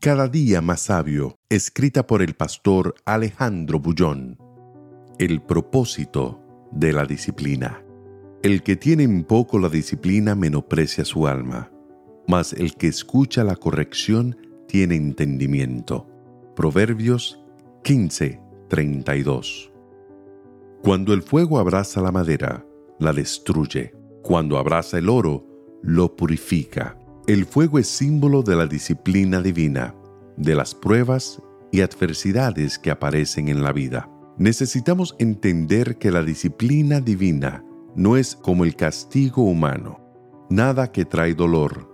Cada día más sabio, escrita por el pastor Alejandro Bullón. El propósito de la disciplina. El que tiene en poco la disciplina menosprecia su alma, mas el que escucha la corrección tiene entendimiento. Proverbios 15, 32. Cuando el fuego abraza la madera, la destruye. Cuando abraza el oro, lo purifica. El fuego es símbolo de la disciplina divina, de las pruebas y adversidades que aparecen en la vida. Necesitamos entender que la disciplina divina no es como el castigo humano, nada que trae dolor.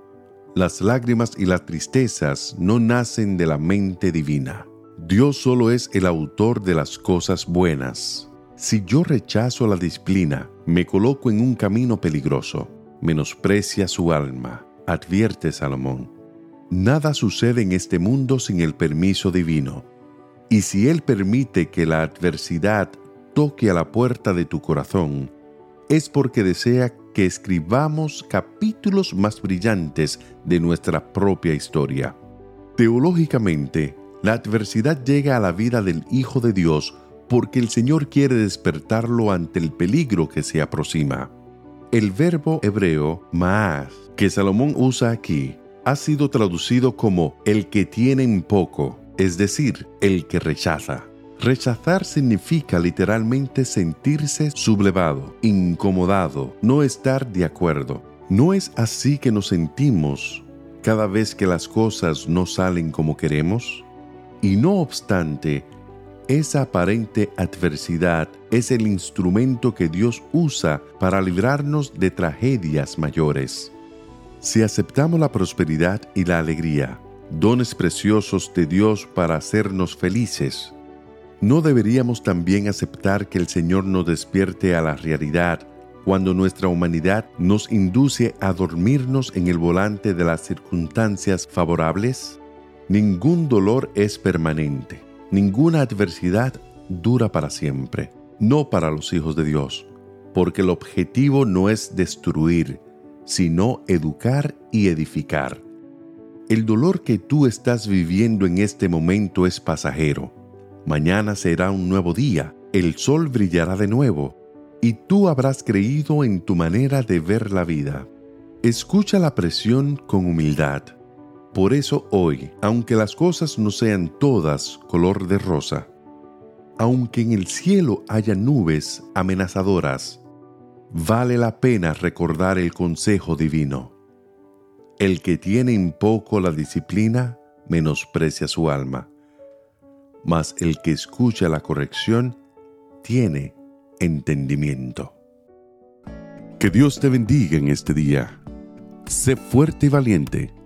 Las lágrimas y las tristezas no nacen de la mente divina. Dios solo es el autor de las cosas buenas. Si yo rechazo la disciplina, me coloco en un camino peligroso. Menosprecia su alma advierte Salomón, nada sucede en este mundo sin el permiso divino. Y si Él permite que la adversidad toque a la puerta de tu corazón, es porque desea que escribamos capítulos más brillantes de nuestra propia historia. Teológicamente, la adversidad llega a la vida del Hijo de Dios porque el Señor quiere despertarlo ante el peligro que se aproxima. El verbo hebreo maas que Salomón usa aquí ha sido traducido como el que tiene en poco, es decir, el que rechaza. Rechazar significa literalmente sentirse sublevado, incomodado, no estar de acuerdo. ¿No es así que nos sentimos cada vez que las cosas no salen como queremos? Y no obstante, esa aparente adversidad es el instrumento que Dios usa para librarnos de tragedias mayores. Si aceptamos la prosperidad y la alegría, dones preciosos de Dios para hacernos felices, ¿no deberíamos también aceptar que el Señor nos despierte a la realidad cuando nuestra humanidad nos induce a dormirnos en el volante de las circunstancias favorables? Ningún dolor es permanente, ninguna adversidad dura para siempre, no para los hijos de Dios, porque el objetivo no es destruir, sino educar y edificar. El dolor que tú estás viviendo en este momento es pasajero. Mañana será un nuevo día, el sol brillará de nuevo, y tú habrás creído en tu manera de ver la vida. Escucha la presión con humildad. Por eso hoy, aunque las cosas no sean todas color de rosa, aunque en el cielo haya nubes amenazadoras, vale la pena recordar el consejo divino. El que tiene en poco la disciplina menosprecia su alma, mas el que escucha la corrección tiene entendimiento. Que Dios te bendiga en este día. Sé fuerte y valiente.